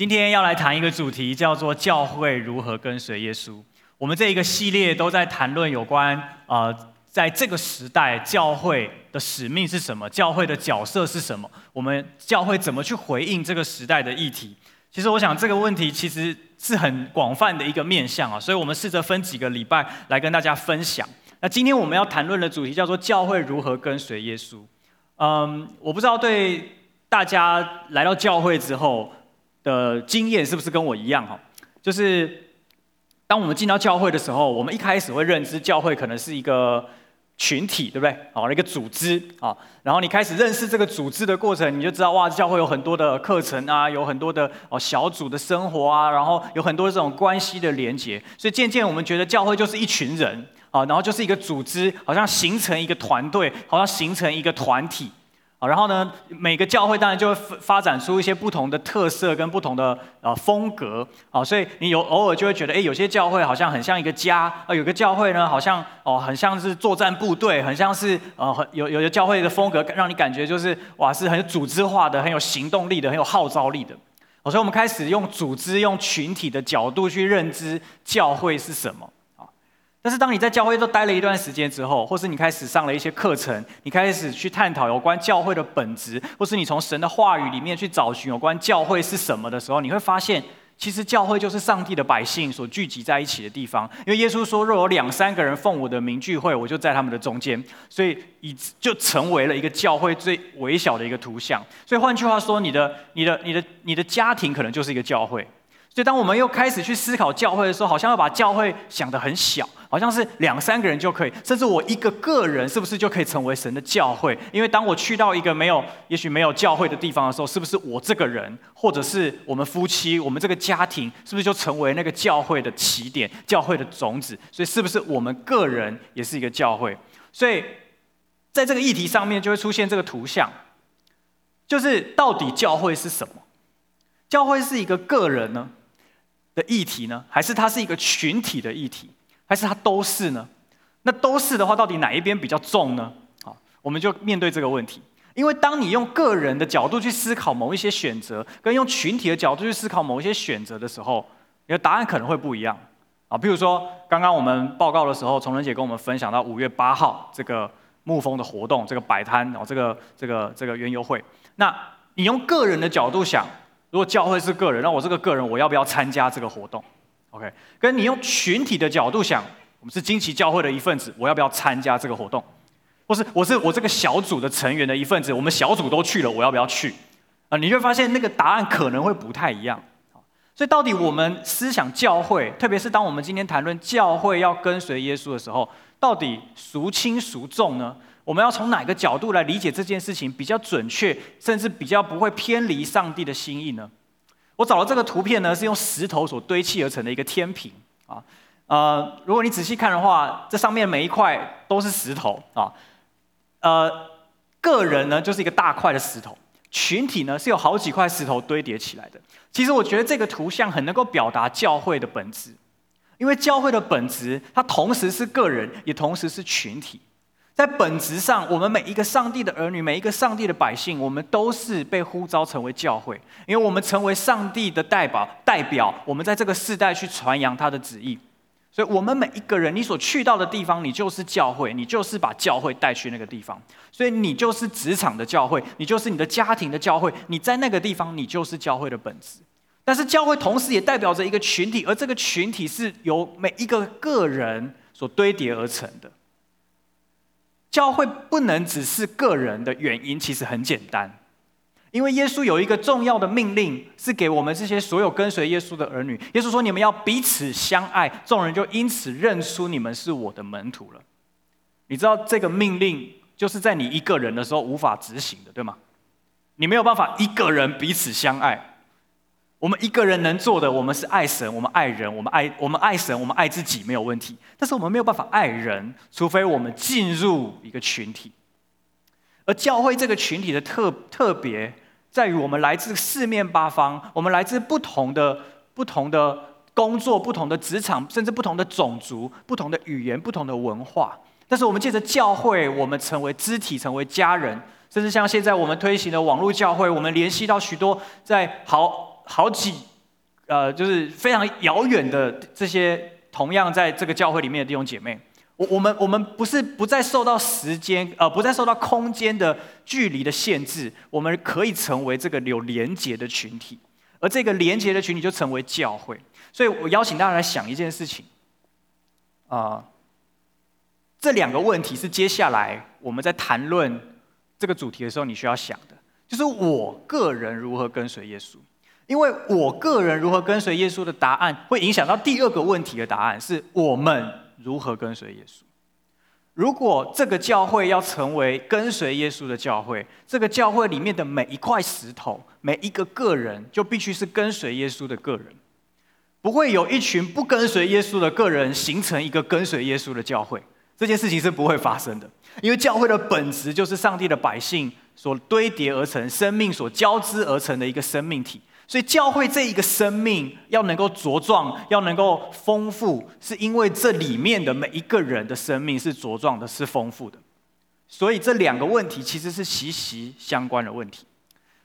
今天要来谈一个主题，叫做教会如何跟随耶稣。我们这一个系列都在谈论有关呃，在这个时代教会的使命是什么，教会的角色是什么，我们教会怎么去回应这个时代的议题。其实我想这个问题其实是很广泛的一个面向啊，所以我们试着分几个礼拜来跟大家分享。那今天我们要谈论的主题叫做教会如何跟随耶稣。嗯，我不知道对大家来到教会之后。的经验是不是跟我一样哈？就是当我们进到教会的时候，我们一开始会认知教会可能是一个群体，对不对？哦，一个组织啊。然后你开始认识这个组织的过程，你就知道哇，教会有很多的课程啊，有很多的哦小组的生活啊，然后有很多这种关系的连结。所以渐渐我们觉得教会就是一群人啊，然后就是一个组织，好像形成一个团队，好像形成一个团体。啊，然后呢，每个教会当然就会发展出一些不同的特色跟不同的呃风格啊，所以你有偶尔就会觉得，哎，有些教会好像很像一个家啊，有个教会呢好像哦很像是作战部队，很像是呃很有有的教会的风格让你感觉就是哇是很组织化的，很有行动力的，很有号召力的。所以我们开始用组织、用群体的角度去认知教会是什么。但是当你在教会都待了一段时间之后，或是你开始上了一些课程，你开始去探讨有关教会的本质，或是你从神的话语里面去找寻有关教会是什么的时候，你会发现，其实教会就是上帝的百姓所聚集在一起的地方。因为耶稣说，若有两三个人奉我的名聚会，我就在他们的中间，所以以就成为了一个教会最微小的一个图像。所以换句话说，你的、你的、你的、你的家庭可能就是一个教会。所以，当我们又开始去思考教会的时候，好像要把教会想得很小，好像是两三个人就可以，甚至我一个个人是不是就可以成为神的教会？因为当我去到一个没有，也许没有教会的地方的时候，是不是我这个人，或者是我们夫妻，我们这个家庭，是不是就成为那个教会的起点、教会的种子？所以，是不是我们个人也是一个教会？所以，在这个议题上面，就会出现这个图像，就是到底教会是什么？教会是一个个人呢？的议题呢？还是它是一个群体的议题？还是它都是呢？那都是的话，到底哪一边比较重呢？好，我们就面对这个问题。因为当你用个人的角度去思考某一些选择，跟用群体的角度去思考某一些选择的时候，你的答案可能会不一样啊。比如说，刚刚我们报告的时候，崇仁姐跟我们分享到五月八号这个牧风的活动，这个摆摊，然后这个这个这个园游会。那你用个人的角度想。如果教会是个人，那我这个个人我要不要参加这个活动？OK，跟你用群体的角度想，我们是惊奇教会的一份子，我要不要参加这个活动？或是我是我这个小组的成员的一份子，我们小组都去了，我要不要去？啊，你就会发现那个答案可能会不太一样。所以到底我们思想教会，特别是当我们今天谈论教会要跟随耶稣的时候，到底孰轻孰重呢？我们要从哪个角度来理解这件事情比较准确，甚至比较不会偏离上帝的心意呢？我找了这个图片呢，是用石头所堆砌而成的一个天平啊。呃，如果你仔细看的话，这上面每一块都是石头啊。呃，个人呢就是一个大块的石头，群体呢是有好几块石头堆叠起来的。其实我觉得这个图像很能够表达教会的本质，因为教会的本质它同时是个人，也同时是群体。在本质上，我们每一个上帝的儿女，每一个上帝的百姓，我们都是被呼召成为教会，因为我们成为上帝的代表，代表我们在这个世代去传扬他的旨意。所以，我们每一个人，你所去到的地方，你就是教会，你就是把教会带去那个地方。所以，你就是职场的教会，你就是你的家庭的教会，你在那个地方，你就是教会的本质。但是，教会同时也代表着一个群体，而这个群体是由每一个个人所堆叠而成的。教会不能只是个人的原因，其实很简单，因为耶稣有一个重要的命令，是给我们这些所有跟随耶稣的儿女。耶稣说：“你们要彼此相爱，众人就因此认出你们是我的门徒了。”你知道这个命令就是在你一个人的时候无法执行的，对吗？你没有办法一个人彼此相爱。我们一个人能做的，我们是爱神，我们爱人，我们爱我们爱神，我们爱自己没有问题。但是我们没有办法爱人，除非我们进入一个群体。而教会这个群体的特特别在于，我们来自四面八方，我们来自不同的不同的工作、不同的职场，甚至不同的种族、不同的语言、不同的文化。但是我们借着教会，我们成为肢体，成为家人，甚至像现在我们推行的网络教会，我们联系到许多在好。好几呃，就是非常遥远的这些同样在这个教会里面的弟兄姐妹。我我们我们不是不再受到时间呃，不再受到空间的距离的限制，我们可以成为这个有连结的群体，而这个连结的群体就成为教会。所以我邀请大家来想一件事情，啊、这两个问题是接下来我们在谈论这个主题的时候你需要想的，就是我个人如何跟随耶稣，因为我个人如何跟随耶稣的答案，会影响到第二个问题的答案，是我们。如何跟随耶稣？如果这个教会要成为跟随耶稣的教会，这个教会里面的每一块石头、每一个个人，就必须是跟随耶稣的个人，不会有一群不跟随耶稣的个人形成一个跟随耶稣的教会。这件事情是不会发生的，因为教会的本质就是上帝的百姓所堆叠而成、生命所交织而成的一个生命体。所以教会这一个生命要能够茁壮，要能够丰富，是因为这里面的每一个人的生命是茁壮的，是丰富的。所以这两个问题其实是息息相关的问题。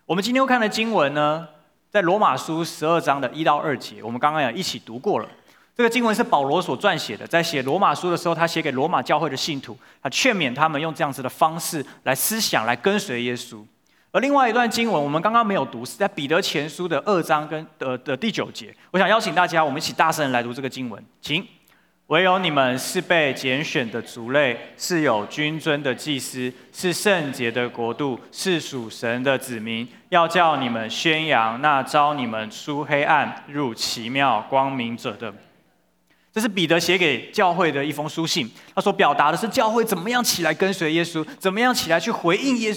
我们今天要看的经文呢，在罗马书十二章的一到二节，我们刚刚也一起读过了。这个经文是保罗所撰写的，在写罗马书的时候，他写给罗马教会的信徒，他劝勉他们用这样子的方式来思想，来跟随耶稣。而另外一段经文，我们刚刚没有读，是在彼得前书的二章跟的的第九节。我想邀请大家，我们一起大声来读这个经文，请。唯有你们是被拣选的族类，是有君尊的祭司，是圣洁的国度，是属神的子民。要叫你们宣扬那召你们出黑暗入奇妙光明者的。这是彼得写给教会的一封书信，他所表达的是教会怎么样起来跟随耶稣，怎么样起来去回应耶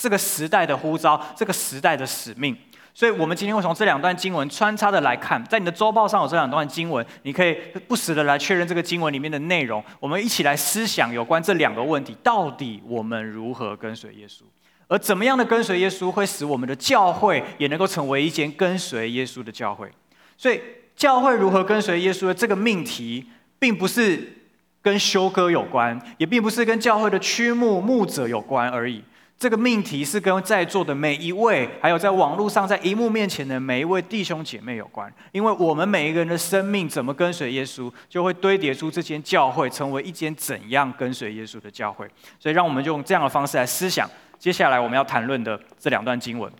这个时代的呼召，这个时代的使命。所以，我们今天会从这两段经文穿插的来看，在你的周报上有这两段经文，你可以不时的来确认这个经文里面的内容。我们一起来思想有关这两个问题：到底我们如何跟随耶稣？而怎么样的跟随耶稣，会使我们的教会也能够成为一间跟随耶稣的教会？所以。教会如何跟随耶稣的这个命题，并不是跟修歌有关，也并不是跟教会的区牧牧者有关而已。这个命题是跟在座的每一位，还有在网络上、在荧幕面前的每一位弟兄姐妹有关。因为我们每一个人的生命怎么跟随耶稣，就会堆叠出这间教会成为一间怎样跟随耶稣的教会。所以，让我们就用这样的方式来思想接下来我们要谈论的这两段经文。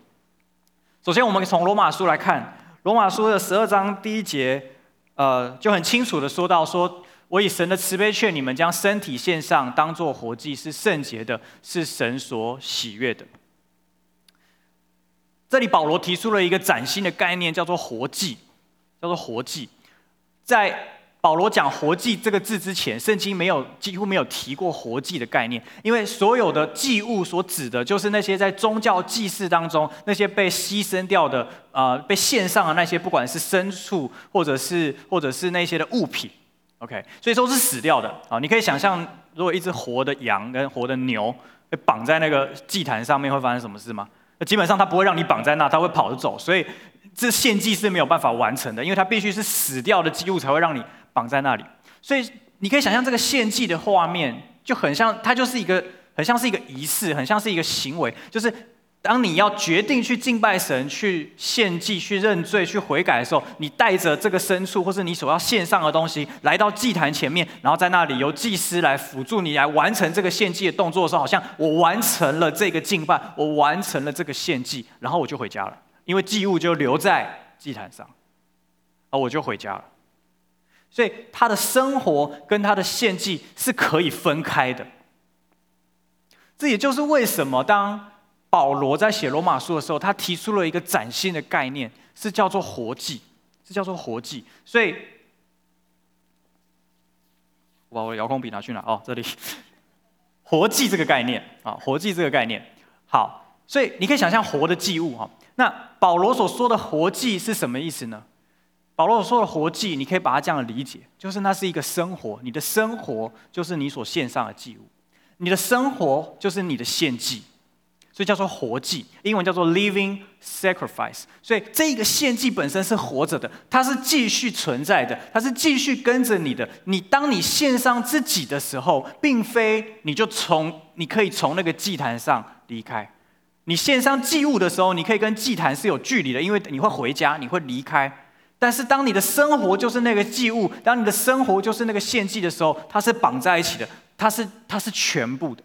首先，我们从罗马书来看。罗马书的十二章第一节，呃，就很清楚的说到说，我以神的慈悲劝你们，将身体献上，当做活祭，是圣洁的，是神所喜悦的。这里保罗提出了一个崭新的概念，叫做活祭，叫做活祭，在。保罗讲“活祭”这个字之前，圣经没有几乎没有提过“活祭”的概念，因为所有的祭物所指的就是那些在宗教祭祀当中那些被牺牲掉的，呃，被献上的那些，不管是牲畜或者是或者是那些的物品，OK，所以说是死掉的啊。你可以想象，如果一只活的羊跟活的牛被绑在那个祭坛上面，会发生什么事吗？基本上它不会让你绑在那，它会跑着走，所以这献祭是没有办法完成的，因为它必须是死掉的祭物才会让你。绑在那里，所以你可以想象这个献祭的画面就很像，它就是一个很像是一个仪式，很像是一个行为，就是当你要决定去敬拜神、去献祭、去认罪、去悔改的时候，你带着这个牲畜或是你所要献上的东西来到祭坛前面，然后在那里由祭司来辅助你来完成这个献祭的动作的时候，好像我完成了这个敬拜，我完成了这个献祭，然后我就回家了，因为祭物就留在祭坛上，而我就回家了。所以他的生活跟他的献祭是可以分开的。这也就是为什么当保罗在写罗马书的时候，他提出了一个崭新的概念，是叫做活祭，是叫做活祭。所以，我把我的遥控笔拿去哪？哦，这里，活祭这个概念啊，活祭这个概念。好，所以你可以想象活的祭物哈。那保罗所说的活祭是什么意思呢？保罗说的活祭，你可以把它这样理解，就是那是一个生活，你的生活就是你所献上的祭物，你的生活就是你的献祭，所以叫做活祭，英文叫做 living sacrifice。所以这个献祭本身是活着的，它是继续存在的，它是继续跟着你的。你当你献上自己的时候，并非你就从你可以从那个祭坛上离开。你献上祭物的时候，你可以跟祭坛是有距离的，因为你会回家，你会离开。但是当你的生活就是那个祭物，当你的生活就是那个献祭的时候，它是绑在一起的，它是它是全部的。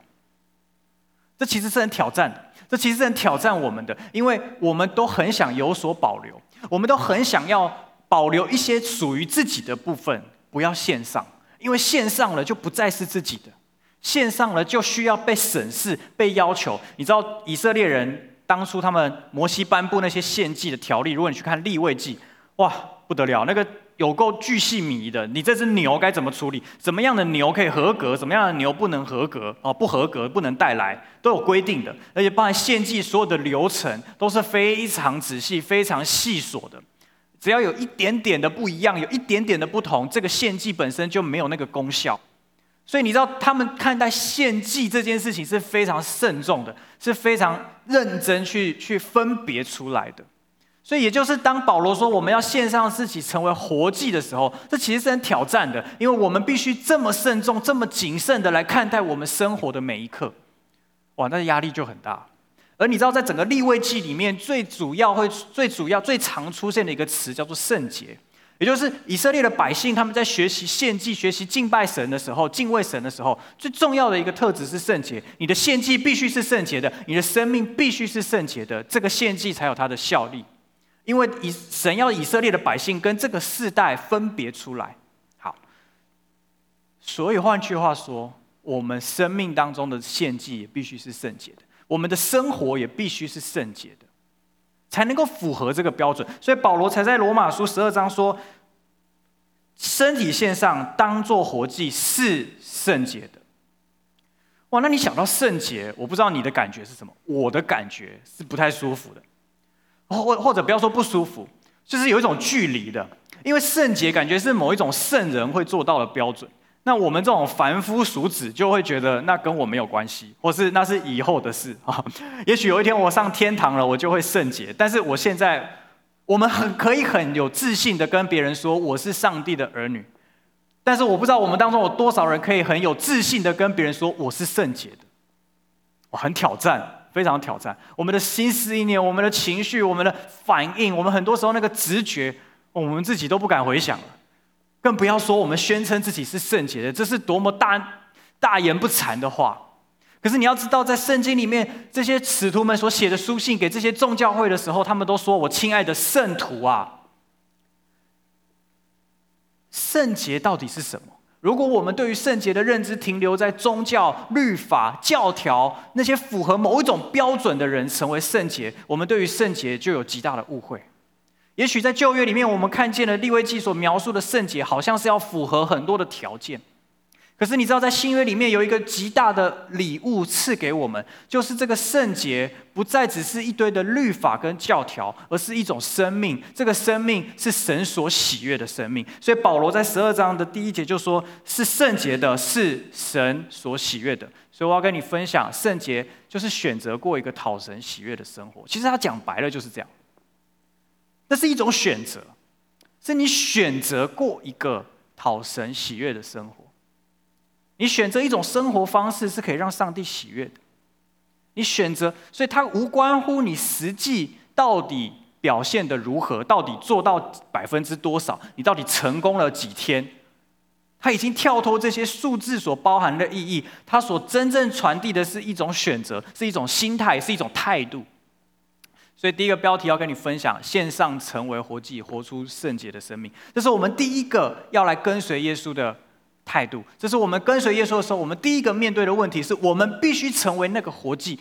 这其实是很挑战的，这其实是很挑战我们的，因为我们都很想有所保留，我们都很想要保留一些属于自己的部分，不要献上，因为献上了就不再是自己的，献上了就需要被审视、被要求。你知道以色列人当初他们摩西颁布那些献祭的条例，如果你去看立位记，哇，不得了，那个。有够巨细靡的，你这只牛该怎么处理？怎么样的牛可以合格？怎么样的牛不能合格？哦，不合格不能带来，都有规定的。而且包含献祭所有的流程都是非常仔细、非常细琐的。只要有一点点的不一样，有一点点的不同，这个献祭本身就没有那个功效。所以你知道，他们看待献祭这件事情是非常慎重的，是非常认真去去分别出来的。所以，也就是当保罗说我们要献上自己成为活祭的时候，这其实是很挑战的，因为我们必须这么慎重、这么谨慎的来看待我们生活的每一刻。哇，那压力就很大。而你知道，在整个立位记里面，最主要会、最主要、最常出现的一个词叫做圣洁，也就是以色列的百姓他们在学习献祭、学习敬拜神的时候、敬畏神的时候，最重要的一个特质是圣洁。你的献祭必须是圣洁的，你的生命必须是圣洁的，这个献祭才有它的效力。因为以神要以色列的百姓跟这个世代分别出来，好，所以换句话说，我们生命当中的献祭也必须是圣洁的，我们的生活也必须是圣洁的，才能够符合这个标准。所以保罗才在罗马书十二章说，身体献上当做活祭是圣洁的。哇，那你想到圣洁，我不知道你的感觉是什么，我的感觉是不太舒服的。或或者不要说不舒服，就是有一种距离的，因为圣洁感觉是某一种圣人会做到的标准。那我们这种凡夫俗子就会觉得那跟我没有关系，或是那是以后的事啊。也许有一天我上天堂了，我就会圣洁。但是我现在，我们很可以很有自信的跟别人说我是上帝的儿女。但是我不知道我们当中有多少人可以很有自信的跟别人说我是圣洁的。我很挑战。非常挑战我们的心思意念，我们的情绪，我们的反应，我们很多时候那个直觉，我们自己都不敢回想了，更不要说我们宣称自己是圣洁的，这是多么大大言不惭的话。可是你要知道，在圣经里面，这些使徒们所写的书信给这些众教会的时候，他们都说：“我亲爱的圣徒啊，圣洁到底是什么？”如果我们对于圣洁的认知停留在宗教、律法、教条那些符合某一种标准的人成为圣洁，我们对于圣洁就有极大的误会。也许在旧约里面，我们看见了利未记所描述的圣洁，好像是要符合很多的条件。可是你知道，在新约里面有一个极大的礼物赐给我们，就是这个圣洁不再只是一堆的律法跟教条，而是一种生命。这个生命是神所喜悦的生命。所以保罗在十二章的第一节就说：“是圣洁的，是神所喜悦的。”所以我要跟你分享，圣洁就是选择过一个讨神喜悦的生活。其实他讲白了就是这样，那是一种选择，是你选择过一个讨神喜悦的生活。你选择一种生活方式是可以让上帝喜悦的。你选择，所以它无关乎你实际到底表现得如何，到底做到百分之多少，你到底成功了几天。它已经跳脱这些数字所包含的意义，它所真正传递的是一种选择，是一种心态，是一种态度。所以第一个标题要跟你分享：线上成为活祭，活出圣洁的生命。这是我们第一个要来跟随耶稣的态度，这是我们跟随耶稣的时候，我们第一个面对的问题是我们必须成为那个活祭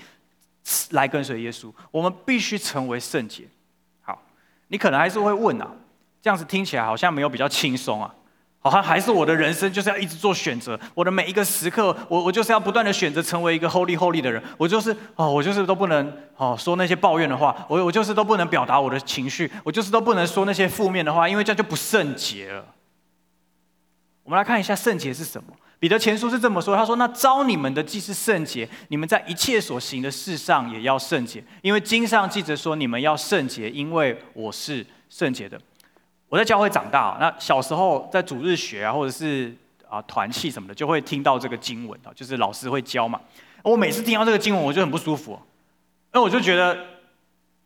来跟随耶稣，我们必须成为圣洁。好，你可能还是会问啊，这样子听起来好像没有比较轻松啊，好像还是我的人生就是要一直做选择，我的每一个时刻，我我就是要不断的选择成为一个 holy holy 的人，我就是哦，我就是都不能哦说那些抱怨的话，我我就是都不能表达我的情绪，我就是都不能说那些负面的话，因为这样就不圣洁了。我们来看一下圣洁是什么。彼得前书是这么说：“他说，那招你们的既是圣洁，你们在一切所行的事上也要圣洁，因为经上记着说，你们要圣洁，因为我是圣洁的。”我在教会长大，那小时候在主日学啊，或者是啊团契什么的，就会听到这个经文啊，就是老师会教嘛。我每次听到这个经文，我就很不舒服，那我就觉得，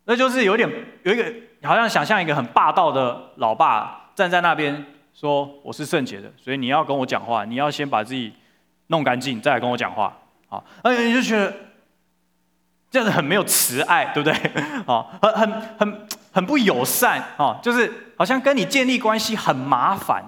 那就是有点有一个好像想象一个很霸道的老爸站在那边说：“我是圣洁的，所以你要跟我讲话，你要先把自己弄干净，再来跟我讲话。”好，哎你就觉得这样子很没有慈爱，对不对？好，很很很很不友善啊，就是好像跟你建立关系很麻烦。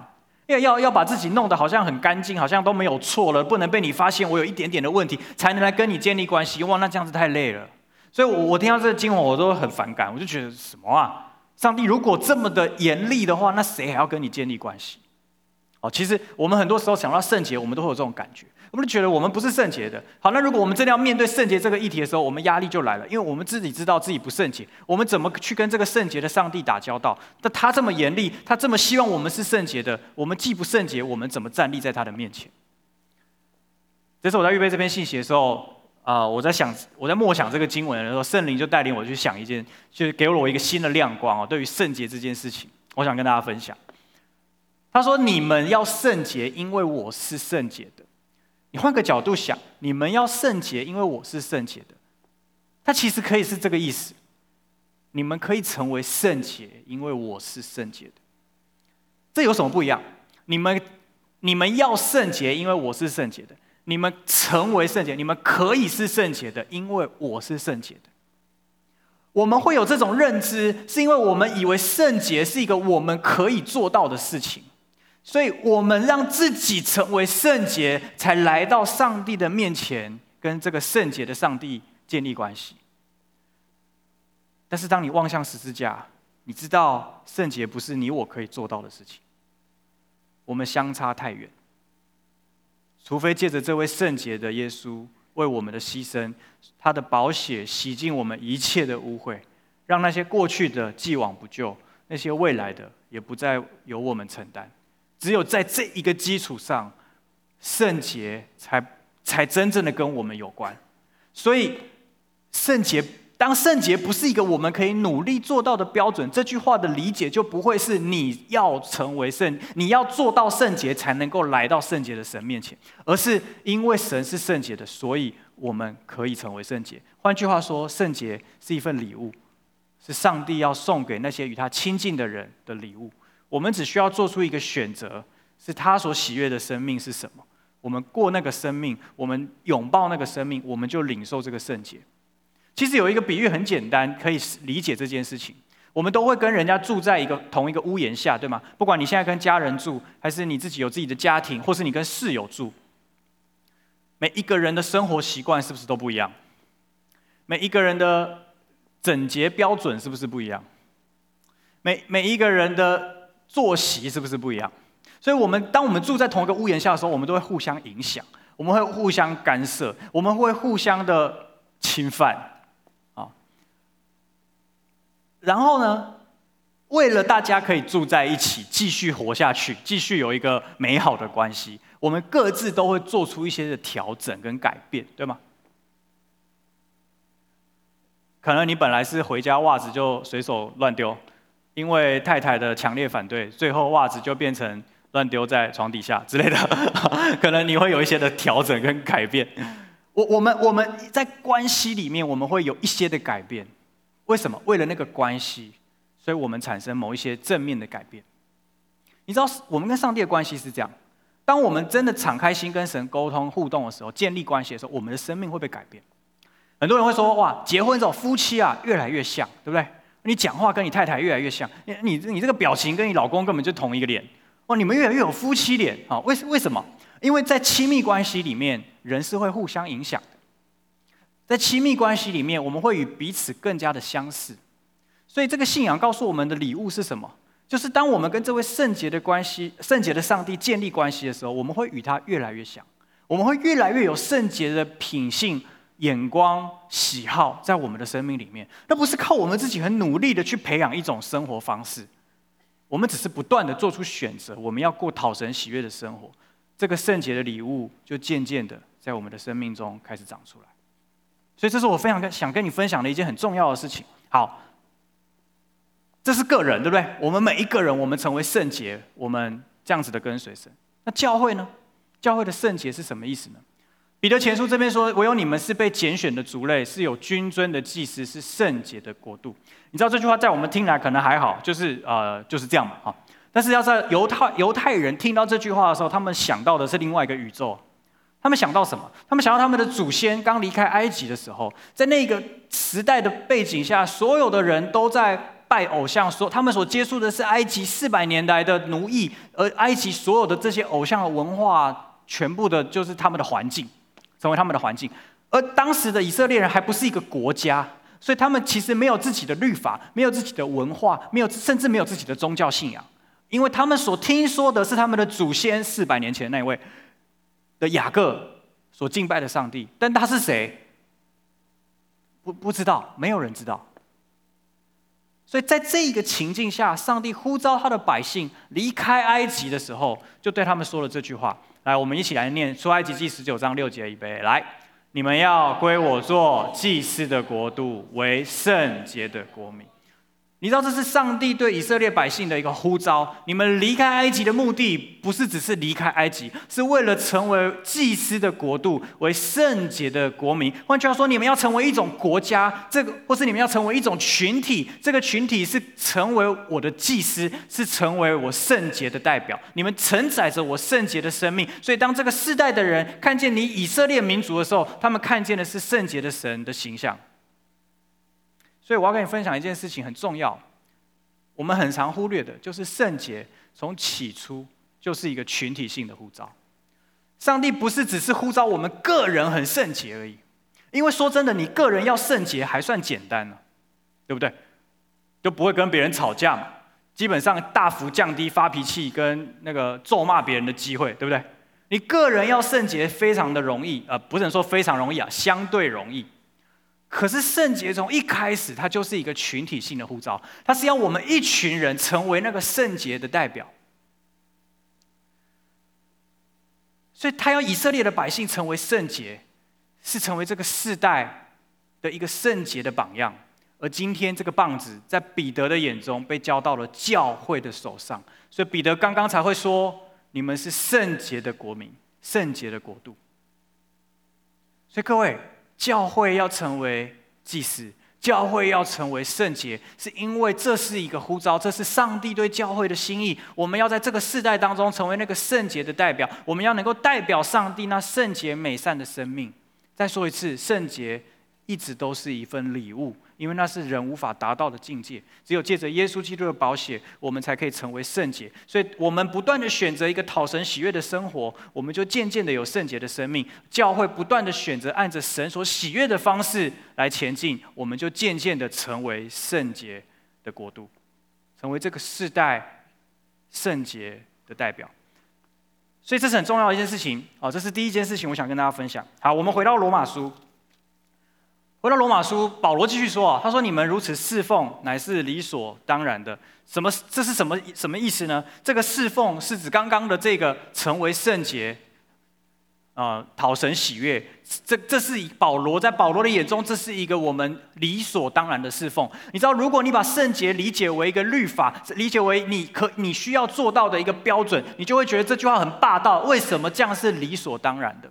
要要要把自己弄得好像很干净，好像都没有错了，不能被你发现我有一点点的问题，才能来跟你建立关系。哇，那这样子太累了。所以我，我我听到这个经文，我都很反感。我就觉得什么啊？上帝如果这么的严厉的话，那谁还要跟你建立关系？哦，其实我们很多时候想到圣洁，我们都会有这种感觉。我们就觉得我们不是圣洁的。好，那如果我们真的要面对圣洁这个议题的时候，我们压力就来了，因为我们自己知道自己不圣洁，我们怎么去跟这个圣洁的上帝打交道？那他这么严厉，他这么希望我们是圣洁的，我们既不圣洁，我们怎么站立在他的面前？这是我在预备这篇信息的时候啊、我在想，我在默想这个经文的时候，圣灵就带领我去想一件，就是给了我一个新的亮光哦。对于圣洁这件事情，我想跟大家分享。他说：“你们要圣洁，因为我是圣洁的。”你换个角度想，你们要圣洁，因为我是圣洁的。它其实可以是这个意思。你们可以成为圣洁，因为我是圣洁的。这有什么不一样？你们你们要圣洁，因为我是圣洁的。你们成为圣洁，你们可以是圣洁的，因为我是圣洁的。我们会有这种认知，是因为我们以为圣洁是一个我们可以做到的事情。所以我们让自己成为圣洁，才来到上帝的面前，跟这个圣洁的上帝建立关系。但是当你望向十字架，你知道圣洁不是你我可以做到的事情，我们相差太远。除非借着这位圣洁的耶稣为我们的牺牲，他的宝血洗净我们一切的污秽，让那些过去的既往不咎，那些未来的也不再由我们承担。只有在这一个基础上，圣洁才才真正的跟我们有关。所以，圣洁当圣洁不是一个我们可以努力做到的标准，这句话的理解就不会是你要成为圣，你要做到圣洁才能够来到圣洁的神面前，而是因为神是圣洁的，所以我们可以成为圣洁。换句话说，圣洁是一份礼物，是上帝要送给那些与他亲近的人的礼物。我们只需要做出一个选择，是他所喜悦的生命是什么？我们过那个生命，我们拥抱那个生命，我们就领受这个圣洁。其实有一个比喻很简单，可以理解这件事情。我们都会跟人家住在一个同一个屋檐下，对吗？不管你现在跟家人住，还是你自己有自己的家庭，或是你跟室友住，每一个人的生活习惯是不是都不一样？每一个人的整洁标准是不是不一样？每每一个人的作息是不是不一样？所以，我们当我们住在同一个屋檐下的时候，我们都会互相影响，我们会互相干涉，我们会互相的侵犯，然后呢，为了大家可以住在一起，继续活下去，继续有一个美好的关系，我们各自都会做出一些的调整跟改变，对吗？可能你本来是回家袜子就随手乱丢。因为太太的强烈反对，最后袜子就变成乱丢在床底下之类的，可能你会有一些的调整跟改变。我我们我们在关系里面，我们会有一些的改变。为什么？为了那个关系，所以我们产生某一些正面的改变。你知道，我们跟上帝的关系是这样：当我们真的敞开心跟神沟通互动的时候，建立关系的时候，我们的生命会被改变。很多人会说：“哇，结婚之后夫妻啊，越来越像，对不对？”你讲话跟你太太越来越像，你你你这个表情跟你老公根本就同一个脸，哦，你们越来越有夫妻脸啊？为为什么？因为在亲密关系里面，人是会互相影响。在亲密关系里面，我们会与彼此更加的相似。所以这个信仰告诉我们的礼物是什么？就是当我们跟这位圣洁的关系、圣洁的上帝建立关系的时候，我们会与他越来越像，我们会越来越有圣洁的品性。眼光、喜好在我们的生命里面，那不是靠我们自己很努力的去培养一种生活方式，我们只是不断的做出选择，我们要过讨神喜悦的生活，这个圣洁的礼物就渐渐的在我们的生命中开始长出来。所以，这是我非常想跟你分享的一件很重要的事情。好，这是个人，对不对？我们每一个人，我们成为圣洁，我们这样子的跟随神。那教会呢？教会的圣洁是什么意思呢？彼得前书这边说：“唯有你们是被拣选的族类，是有君尊的祭司，是圣洁的国度。”你知道这句话在我们听来可能还好，就是呃就是这样嘛哈。但是要在犹太犹太人听到这句话的时候，他们想到的是另外一个宇宙。他们想到什么？他们想到他们的祖先刚离开埃及的时候，在那个时代的背景下，所有的人都在拜偶像，说他们所接触的是埃及四百年来的奴役，而埃及所有的这些偶像的文化，全部的就是他们的环境。成为他们的环境，而当时的以色列人还不是一个国家，所以他们其实没有自己的律法，没有自己的文化，没有甚至没有自己的宗教信仰，因为他们所听说的是他们的祖先四百年前那位的雅各所敬拜的上帝，但他是谁？不不知道，没有人知道。所以在这一个情境下，上帝呼召他的百姓离开埃及的时候，就对他们说了这句话。来，我们一起来念出埃及记十九章六节，预备来，你们要归我做祭司的国度，为圣洁的国民。你知道这是上帝对以色列百姓的一个呼召。你们离开埃及的目的，不是只是离开埃及，是为了成为祭司的国度，为圣洁的国民。换句话说，你们要成为一种国家，这个或是你们要成为一种群体。这个群体是成为我的祭司，是成为我圣洁的代表。你们承载着我圣洁的生命。所以，当这个世代的人看见你以色列民族的时候，他们看见的是圣洁的神的形象。所以我要跟你分享一件事情，很重要。我们很常忽略的，就是圣洁从起初就是一个群体性的呼召。上帝不是只是呼召我们个人很圣洁而已，因为说真的，你个人要圣洁还算简单呢，对不对？就不会跟别人吵架嘛，基本上大幅降低发脾气跟那个咒骂别人的机会，对不对？你个人要圣洁非常的容易，呃，不是说非常容易啊，相对容易。可是圣洁从一开始，它就是一个群体性的护照，它是要我们一群人成为那个圣洁的代表。所以，他要以色列的百姓成为圣洁，是成为这个世代的一个圣洁的榜样。而今天，这个棒子在彼得的眼中被交到了教会的手上，所以彼得刚刚才会说：“你们是圣洁的国民，圣洁的国度。”所以，各位。教会要成为祭司，教会要成为圣洁，是因为这是一个呼召，这是上帝对教会的心意。我们要在这个世代当中成为那个圣洁的代表，我们要能够代表上帝那圣洁美善的生命。再说一次，圣洁一直都是一份礼物。因为那是人无法达到的境界，只有借着耶稣基督的宝血，我们才可以成为圣洁。所以，我们不断的选择一个讨神喜悦的生活，我们就渐渐的有圣洁的生命。教会不断的选择按着神所喜悦的方式来前进，我们就渐渐的成为圣洁的国度，成为这个世代圣洁的代表。所以，这是很重要的一件事情。好，这是第一件事情，我想跟大家分享。好，我们回到罗马书。回到罗马书，保罗继续说啊，他说：“你们如此侍奉，乃是理所当然的。什么？这是什么什么意思呢？这个侍奉是指刚刚的这个成为圣洁，啊、呃，讨神喜悦。这这是保罗在保罗的眼中，这是一个我们理所当然的侍奉。你知道，如果你把圣洁理解为一个律法，理解为你可你需要做到的一个标准，你就会觉得这句话很霸道。为什么这样是理所当然的？”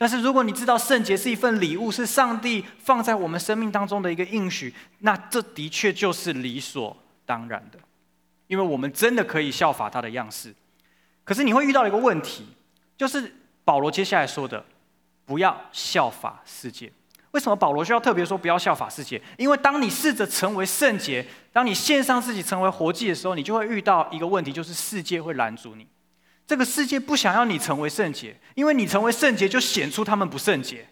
但是如果你知道圣洁是一份礼物，是上帝放在我们生命当中的一个应许，那这的确就是理所当然的，因为我们真的可以效法他的样式。可是你会遇到一个问题，就是保罗接下来说的，不要效法世界。为什么保罗需要特别说不要效法世界？因为当你试着成为圣洁，当你献上自己成为活祭的时候，你就会遇到一个问题，就是世界会拦阻你。这个世界不想要你成为圣洁，因为你成为圣洁就显出他们不圣洁。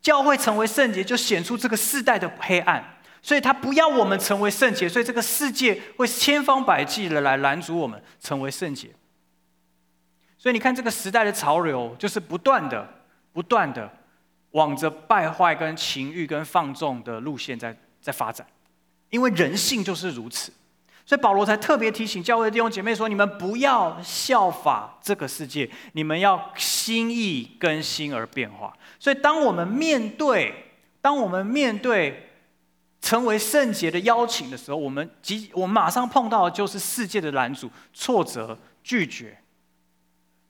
教会成为圣洁就显出这个世代的黑暗，所以他不要我们成为圣洁，所以这个世界会千方百计的来拦阻我们成为圣洁。所以你看这个时代的潮流，就是不断的、不断的往着败坏、跟情欲、跟放纵的路线在在发展，因为人性就是如此。所以保罗才特别提醒教会弟兄姐妹说：“你们不要效法这个世界，你们要心意更新而变化。”所以，当我们面对，当我们面对成为圣洁的邀请的时候，我们即我们马上碰到的就是世界的拦阻、挫折、拒绝。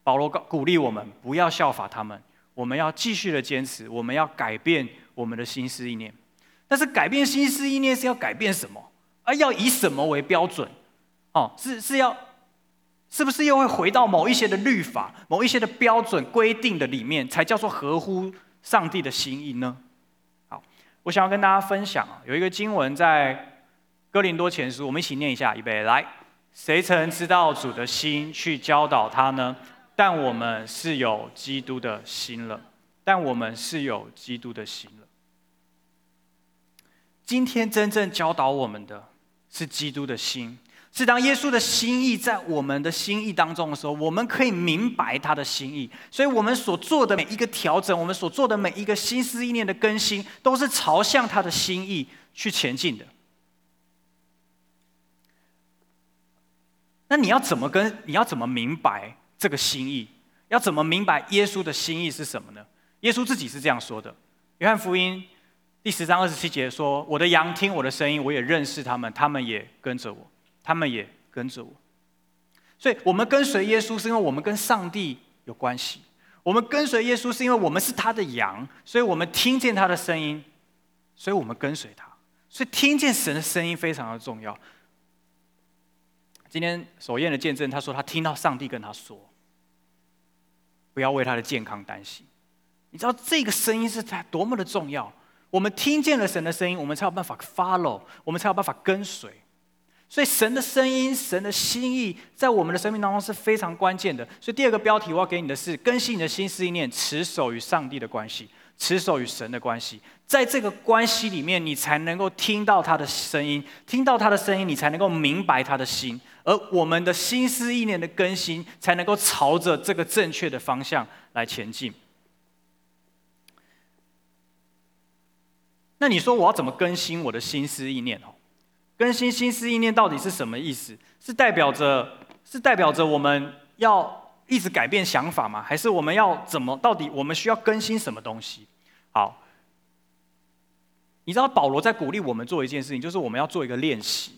保罗告鼓励我们不要效法他们，我们要继续的坚持，我们要改变我们的心思意念。但是改变心思意念是要改变什么？而要以什么为标准？哦，是是要，是不是又会回到某一些的律法、某一些的标准规定的里面，才叫做合乎上帝的心意呢？好，我想要跟大家分享啊，有一个经文在哥林多前书，我们一起念一下，预备来。谁曾知道主的心去教导他呢？但我们是有基督的心了。但我们是有基督的心了。今天真正教导我们的是基督的心。是当耶稣的心意在我们的心意当中的时候，我们可以明白他的心意。所以，我们所做的每一个调整，我们所做的每一个心思意念的更新，都是朝向他的心意去前进的。那你要怎么跟？你要怎么明白这个心意？要怎么明白耶稣的心意是什么呢？耶稣自己是这样说的：约翰福音第十章二十七节说：“我的羊听我的声音，我也认识他们，他们也跟着我。”他们也跟着我，所以我们跟随耶稣是因为我们跟上帝有关系。我们跟随耶稣是因为我们是他的羊，所以我们听见他的声音，所以我们跟随他。所以听见神的声音非常的重要。今天首宴的见证，他说他听到上帝跟他说：“不要为他的健康担心。”你知道这个声音是在多么的重要？我们听见了神的声音，我们才有办法 follow，我们才有办法跟随。所以神的声音、神的心意，在我们的生命当中是非常关键的。所以第二个标题我要给你的是：更新你的心思意念，持守与上帝的关系，持守与神的关系。在这个关系里面，你才能够听到他的声音，听到他的声音，你才能够明白他的心。而我们的心思意念的更新，才能够朝着这个正确的方向来前进。那你说我要怎么更新我的心思意念？哦？更新心思意念到底是什么意思？是代表着是代表着我们要一直改变想法吗？还是我们要怎么？到底我们需要更新什么东西？好，你知道保罗在鼓励我们做一件事情，就是我们要做一个练习，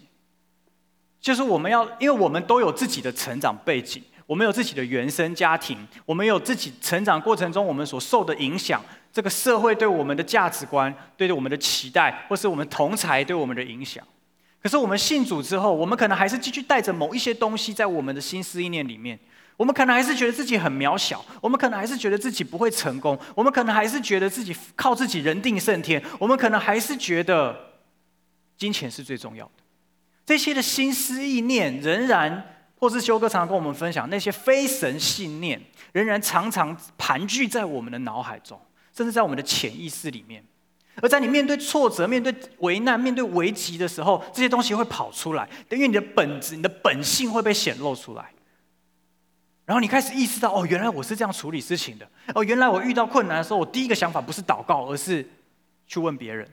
就是我们要，因为我们都有自己的成长背景，我们有自己的原生家庭，我们有自己成长过程中我们所受的影响，这个社会对我们的价值观、对我们的期待，或是我们同侪对我们的影响。可是我们信主之后，我们可能还是继续带着某一些东西在我们的心思意念里面。我们可能还是觉得自己很渺小，我们可能还是觉得自己不会成功，我们可能还是觉得自己靠自己人定胜天，我们可能还是觉得金钱是最重要的。这些的心思意念仍然，或是修哥常常跟我们分享，那些非神信念仍然常常盘踞在我们的脑海中，甚至在我们的潜意识里面。而在你面对挫折、面对危难、面对危急的时候，这些东西会跑出来，因为你的本质、你的本性会被显露出来。然后你开始意识到，哦，原来我是这样处理事情的。哦，原来我遇到困难的时候，我第一个想法不是祷告，而是去问别人。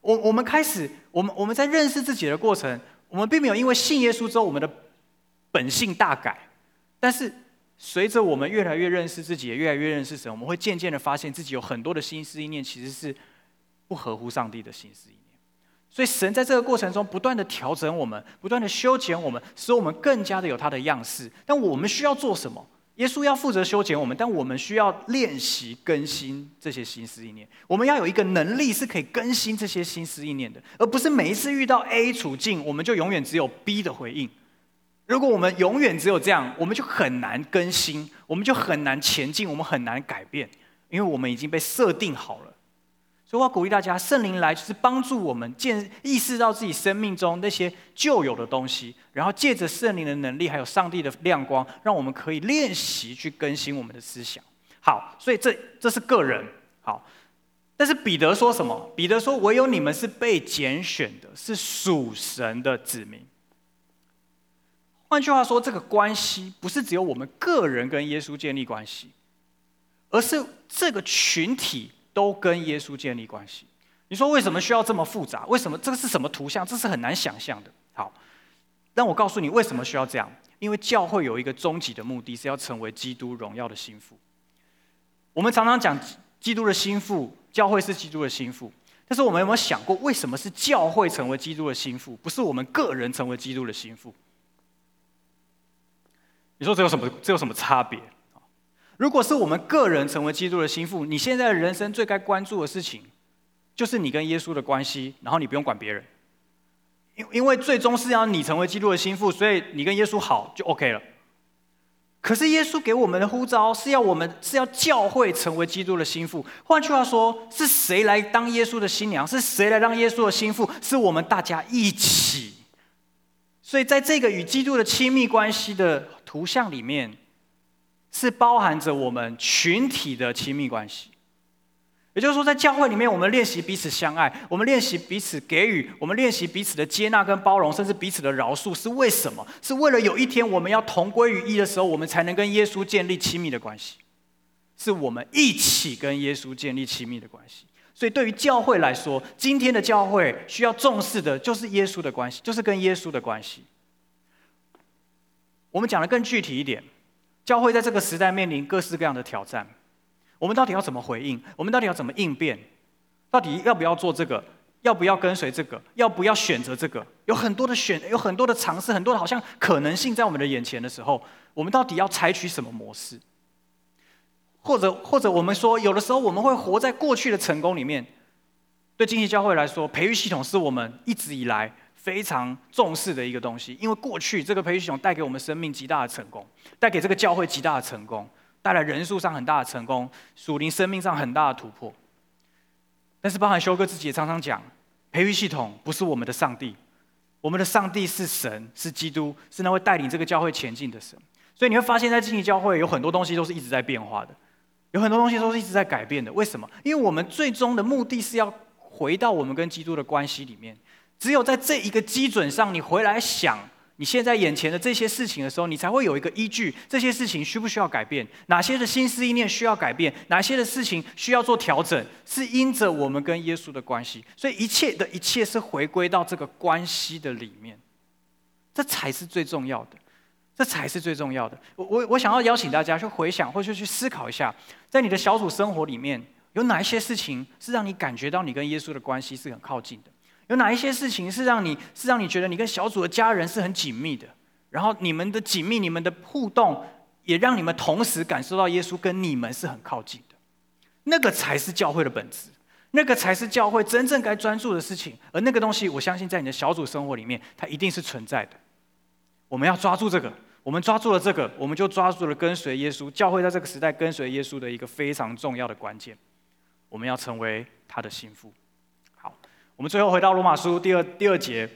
我我们开始，我们我们在认识自己的过程，我们并没有因为信耶稣之后，我们的本性大改。但是随着我们越来越认识自己，也越来越认识神，我们会渐渐的发现自己有很多的心思意念，其实是。不合乎上帝的心思意念，所以神在这个过程中不断的调整我们，不断的修剪我们，使我们更加的有他的样式。但我们需要做什么？耶稣要负责修剪我们，但我们需要练习更新这些心思意念。我们要有一个能力是可以更新这些心思意念的，而不是每一次遇到 A 处境，我们就永远只有 B 的回应。如果我们永远只有这样，我们就很难更新，我们就很难前进，我们很难改变，因为我们已经被设定好了。所以我要鼓励大家，圣灵来就是帮助我们见意识到自己生命中那些旧有的东西，然后借着圣灵的能力，还有上帝的亮光，让我们可以练习去更新我们的思想。好，所以这这是个人。好，但是彼得说什么？彼得说：“唯有你们是被拣选的，是属神的子民。”换句话说，这个关系不是只有我们个人跟耶稣建立关系，而是这个群体。都跟耶稣建立关系。你说为什么需要这么复杂？为什么这个是什么图像？这是很难想象的。好，让我告诉你为什么需要这样。因为教会有一个终极的目的是要成为基督荣耀的心腹。我们常常讲基督的心腹，教会是基督的心腹。但是我们有没有想过，为什么是教会成为基督的心腹，不是我们个人成为基督的心腹？你说这有什么？这有什么差别？如果是我们个人成为基督的心腹，你现在人生最该关注的事情，就是你跟耶稣的关系，然后你不用管别人，因因为最终是要你成为基督的心腹，所以你跟耶稣好就 OK 了。可是耶稣给我们的呼召是要我们是要教会成为基督的心腹。换句话说，是谁来当耶稣的新娘？是谁来当耶稣的心腹？是我们大家一起。所以在这个与基督的亲密关系的图像里面，是包含着我们群体的亲密关系。也就是说，在教会里面，我们练习彼此相爱，我们练习彼此给予，我们练习彼此的接纳跟包容，甚至彼此的饶恕，是为什么？是为了有一天我们要同归于一的时候，我们才能跟耶稣建立亲密的关系。是我们一起跟耶稣建立亲密的关系。所以，对于教会来说，今天的教会需要重视的就是耶稣的关系，就是跟耶稣的关系。我们讲的更具体一点，教会在这个时代面临各式各样的挑战。我们到底要怎么回应？我们到底要怎么应变？到底要不要做这个？要不要跟随这个？要不要选择这个？有很多的选，有很多的尝试，很多的好像可能性在我们的眼前的时候，我们到底要采取什么模式？或者，或者我们说，有的时候我们会活在过去的成功里面。对经济教会来说，培育系统是我们一直以来非常重视的一个东西，因为过去这个培育系统带给我们生命极大的成功，带给这个教会极大的成功。带来人数上很大的成功，属灵生命上很大的突破。但是，包含修哥自己也常常讲，培育系统不是我们的上帝，我们的上帝是神，是基督，是那会带领这个教会前进的神。所以你会发现在经济教会有很多东西都是一直在变化的，有很多东西都是一直在改变的。为什么？因为我们最终的目的是要回到我们跟基督的关系里面。只有在这一个基准上，你回来想。你现在眼前的这些事情的时候，你才会有一个依据。这些事情需不需要改变？哪些的心思意念需要改变？哪些的事情需要做调整？是因着我们跟耶稣的关系，所以一切的一切是回归到这个关系的里面，这才是最重要的，这才是最重要的。我我我想要邀请大家去回想，或者去思考一下，在你的小组生活里面，有哪一些事情是让你感觉到你跟耶稣的关系是很靠近的？有哪一些事情是让你是让你觉得你跟小组的家人是很紧密的？然后你们的紧密、你们的互动，也让你们同时感受到耶稣跟你们是很靠近的。那个才是教会的本质，那个才是教会真正该专注的事情。而那个东西，我相信在你的小组生活里面，它一定是存在的。我们要抓住这个，我们抓住了这个，我们就抓住了跟随耶稣。教会在这个时代跟随耶稣的一个非常重要的关键，我们要成为他的心腹。好我们最后回到罗马书第二第二节，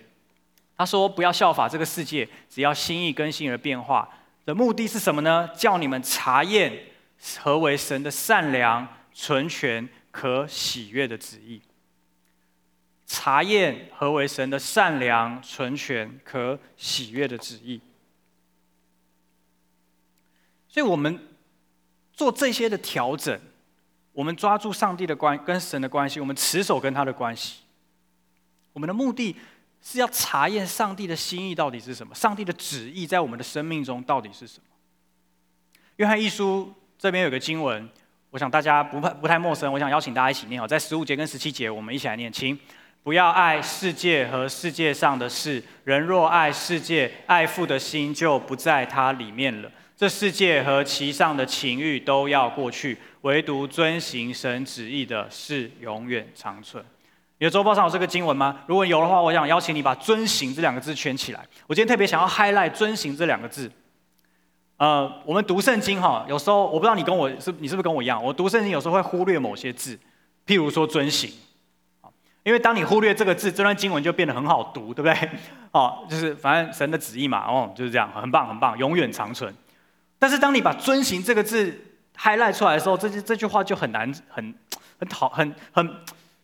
他说：“不要效法这个世界，只要心意更新而变化。的目的是什么呢？叫你们查验何为神的善良、纯全、可喜悦的旨意。查验何为神的善良、纯全、可喜悦的旨意。所以，我们做这些的调整，我们抓住上帝的关跟神的关系，我们持守跟他的关系。”我们的目的是要查验上帝的心意到底是什么，上帝的旨意在我们的生命中到底是什么。约翰一书这边有个经文，我想大家不不太陌生，我想邀请大家一起念哦，在十五节跟十七节，我们一起来念，请不要爱世界和世界上的事，人若爱世界，爱父的心就不在他里面了。这世界和其上的情欲都要过去，唯独遵行神旨意的是永远长存。你的周报上有这个经文吗？如果有的话，我想邀请你把“遵行”这两个字圈起来。我今天特别想要 highlight“ 遵行”这两个字。呃，我们读圣经哈，有时候我不知道你跟我是你是不是跟我一样，我读圣经有时候会忽略某些字，譬如说“遵行”，因为当你忽略这个字，这段经文就变得很好读，对不对？哦，就是反正神的旨意嘛，哦，就是这样，很棒很棒，永远长存。但是当你把“遵行”这个字 highlight 出来的时候，这句这句话就很难，很很讨，很很。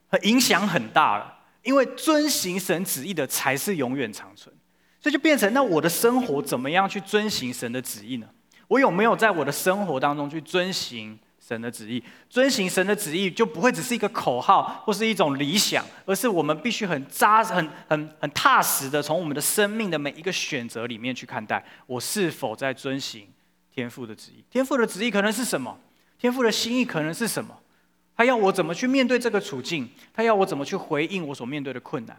很影响很大了，因为遵行神旨意的才是永远长存，所以就变成那我的生活怎么样去遵行神的旨意呢？我有没有在我的生活当中去遵行神的旨意？遵行神的旨意就不会只是一个口号或是一种理想，而是我们必须很扎实、很很很踏实的从我们的生命的每一个选择里面去看待，我是否在遵行天父的旨意？天父的旨意可能是什么？天父的心意可能是什么？他要我怎么去面对这个处境？他要我怎么去回应我所面对的困难？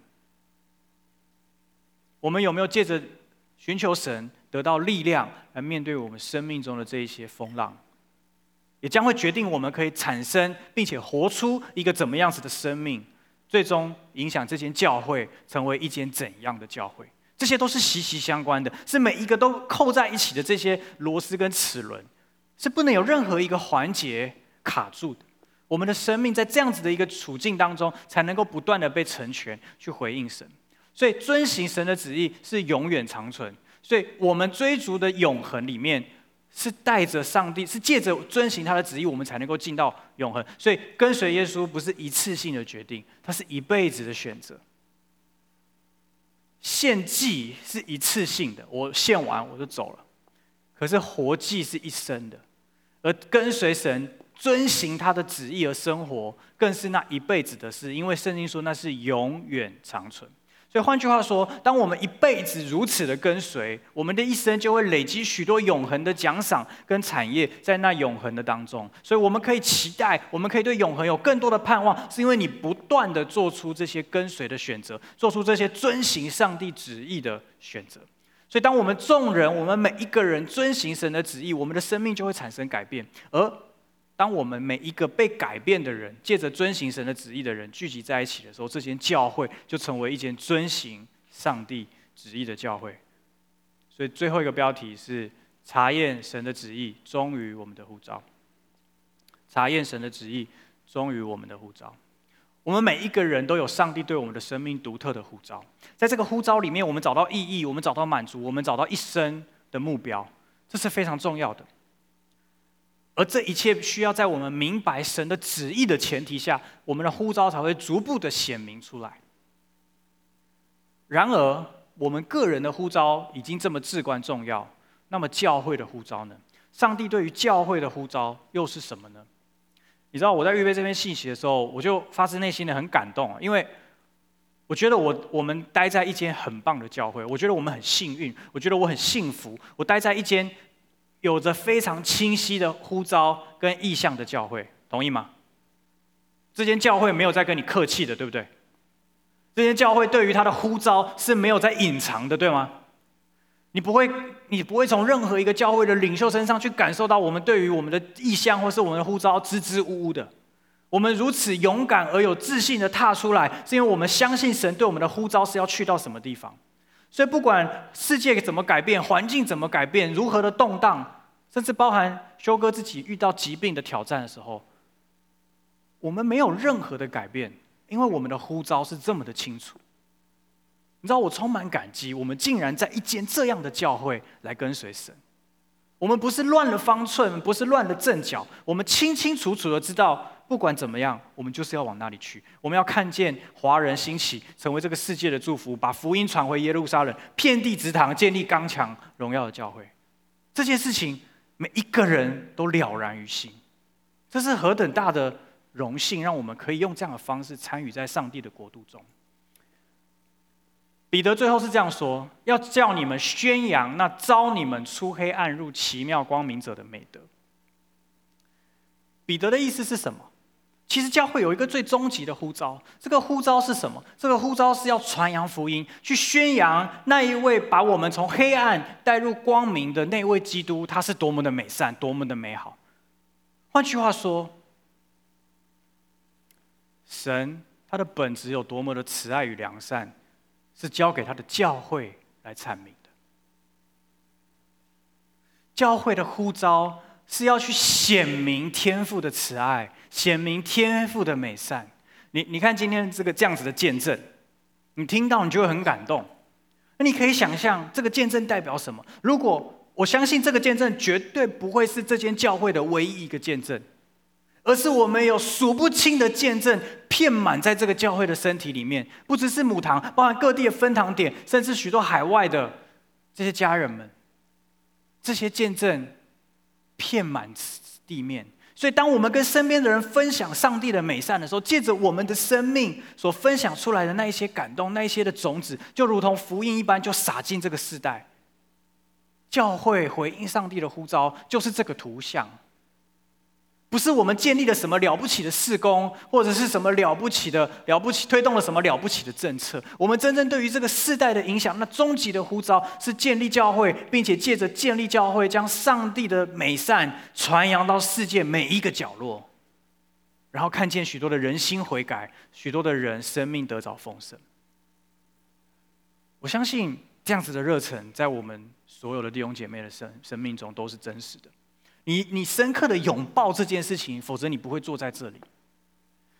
我们有没有借着寻求神得到力量来面对我们生命中的这一些风浪？也将会决定我们可以产生并且活出一个怎么样子的生命，最终影响这间教会成为一间怎样的教会。这些都是息息相关的，是每一个都扣在一起的这些螺丝跟齿轮，是不能有任何一个环节卡住的。我们的生命在这样子的一个处境当中，才能够不断的被成全，去回应神。所以遵行神的旨意是永远长存。所以我们追逐的永恒里面，是带着上帝，是借着遵行他的旨意，我们才能够进到永恒。所以跟随耶稣不是一次性的决定，它是一辈子的选择。献祭是一次性的，我献完我就走了。可是活祭是一生的，而跟随神、遵行他的旨意而生活，更是那一辈子的事。因为圣经说那是永远长存。所以换句话说，当我们一辈子如此的跟随，我们的一生就会累积许多永恒的奖赏跟产业在那永恒的当中。所以我们可以期待，我们可以对永恒有更多的盼望，是因为你不断的做出这些跟随的选择，做出这些遵行上帝旨意的选择。所以，当我们众人，我们每一个人遵行神的旨意，我们的生命就会产生改变，而。当我们每一个被改变的人，借着遵行神的旨意的人聚集在一起的时候，这间教会就成为一间遵行上帝旨意的教会。所以最后一个标题是查验神的旨意，忠于我们的呼召。查验神的旨意，忠于我们的呼召。我们每一个人都有上帝对我们的生命独特的呼召，在这个呼召里面，我们找到意义，我们找到满足，我们找到一生的目标，这是非常重要的。而这一切需要在我们明白神的旨意的前提下，我们的呼召才会逐步的显明出来。然而，我们个人的呼召已经这么至关重要，那么教会的呼召呢？上帝对于教会的呼召又是什么呢？你知道我在预备这篇信息的时候，我就发自内心的很感动，因为我觉得我我们待在一间很棒的教会，我觉得我们很幸运，我觉得我很幸福，我待在一间。有着非常清晰的呼召跟意向的教会，同意吗？这间教会没有在跟你客气的，对不对？这间教会对于他的呼召是没有在隐藏的，对吗？你不会，你不会从任何一个教会的领袖身上去感受到我们对于我们的意向或是我们的呼召支支吾吾的。我们如此勇敢而有自信的踏出来，是因为我们相信神对我们的呼召是要去到什么地方。所以，不管世界怎么改变，环境怎么改变，如何的动荡，甚至包含修哥自己遇到疾病的挑战的时候，我们没有任何的改变，因为我们的呼召是这么的清楚。你知道，我充满感激，我们竟然在一间这样的教会来跟随神。我们不是乱了方寸，不是乱了阵脚，我们清清楚楚的知道。不管怎么样，我们就是要往那里去。我们要看见华人兴起，成为这个世界的祝福，把福音传回耶路撒冷，遍地植堂，建立刚强荣耀的教会。这件事情，每一个人都了然于心。这是何等大的荣幸，让我们可以用这样的方式参与在上帝的国度中。彼得最后是这样说：要叫你们宣扬那招你们出黑暗入奇妙光明者的美德。彼得的意思是什么？其实教会有一个最终极的呼召，这个呼召是什么？这个呼召是要传扬福音，去宣扬那一位把我们从黑暗带入光明的那位基督，他是多么的美善，多么的美好。换句话说，神他的本质有多么的慈爱与良善，是交给他的教会来阐明的。教会的呼召。是要去显明天父的慈爱，显明天父的美善。你你看今天这个这样子的见证，你听到你就会很感动。那你可以想象这个见证代表什么？如果我相信这个见证绝对不会是这间教会的唯一一个见证，而是我们有数不清的见证遍满在这个教会的身体里面，不只是母堂，包含各地的分堂点，甚至许多海外的这些家人们，这些见证。遍满地面，所以当我们跟身边的人分享上帝的美善的时候，借着我们的生命所分享出来的那一些感动，那一些的种子，就如同福音一般，就洒进这个世代。教会回应上帝的呼召，就是这个图像。不是我们建立了什么了不起的事工，或者是什么了不起的了不起推动了什么了不起的政策。我们真正对于这个世代的影响，那终极的呼召是建立教会，并且借着建立教会，将上帝的美善传扬到世界每一个角落，然后看见许多的人心悔改，许多的人生命得着丰盛。我相信这样子的热忱，在我们所有的弟兄姐妹的生生命中都是真实的。你你深刻的拥抱这件事情，否则你不会坐在这里。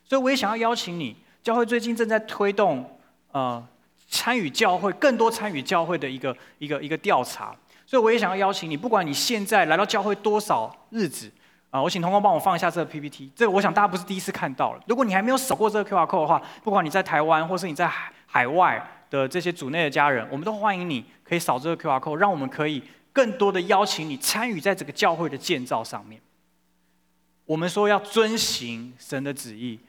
所以我也想要邀请你，教会最近正在推动呃参与教会更多参与教会的一个一个一个调查。所以我也想要邀请你，不管你现在来到教会多少日子啊、我请同工帮我放一下这个 PPT。这个我想大家不是第一次看到了。如果你还没有扫过这个 QR code 的话，不管你在台湾或是你在海海外的这些组内的家人，我们都欢迎你可以扫这个 QR code，让我们可以。更多的邀请你参与在这个教会的建造上面。我们说要遵行神的旨意，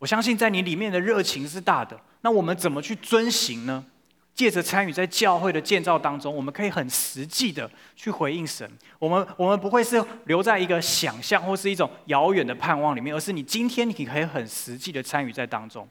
我相信在你里面的热情是大的。那我们怎么去遵行呢？借着参与在教会的建造当中，我们可以很实际的去回应神。我们我们不会是留在一个想象或是一种遥远的盼望里面，而是你今天你可以很实际的参与在当中。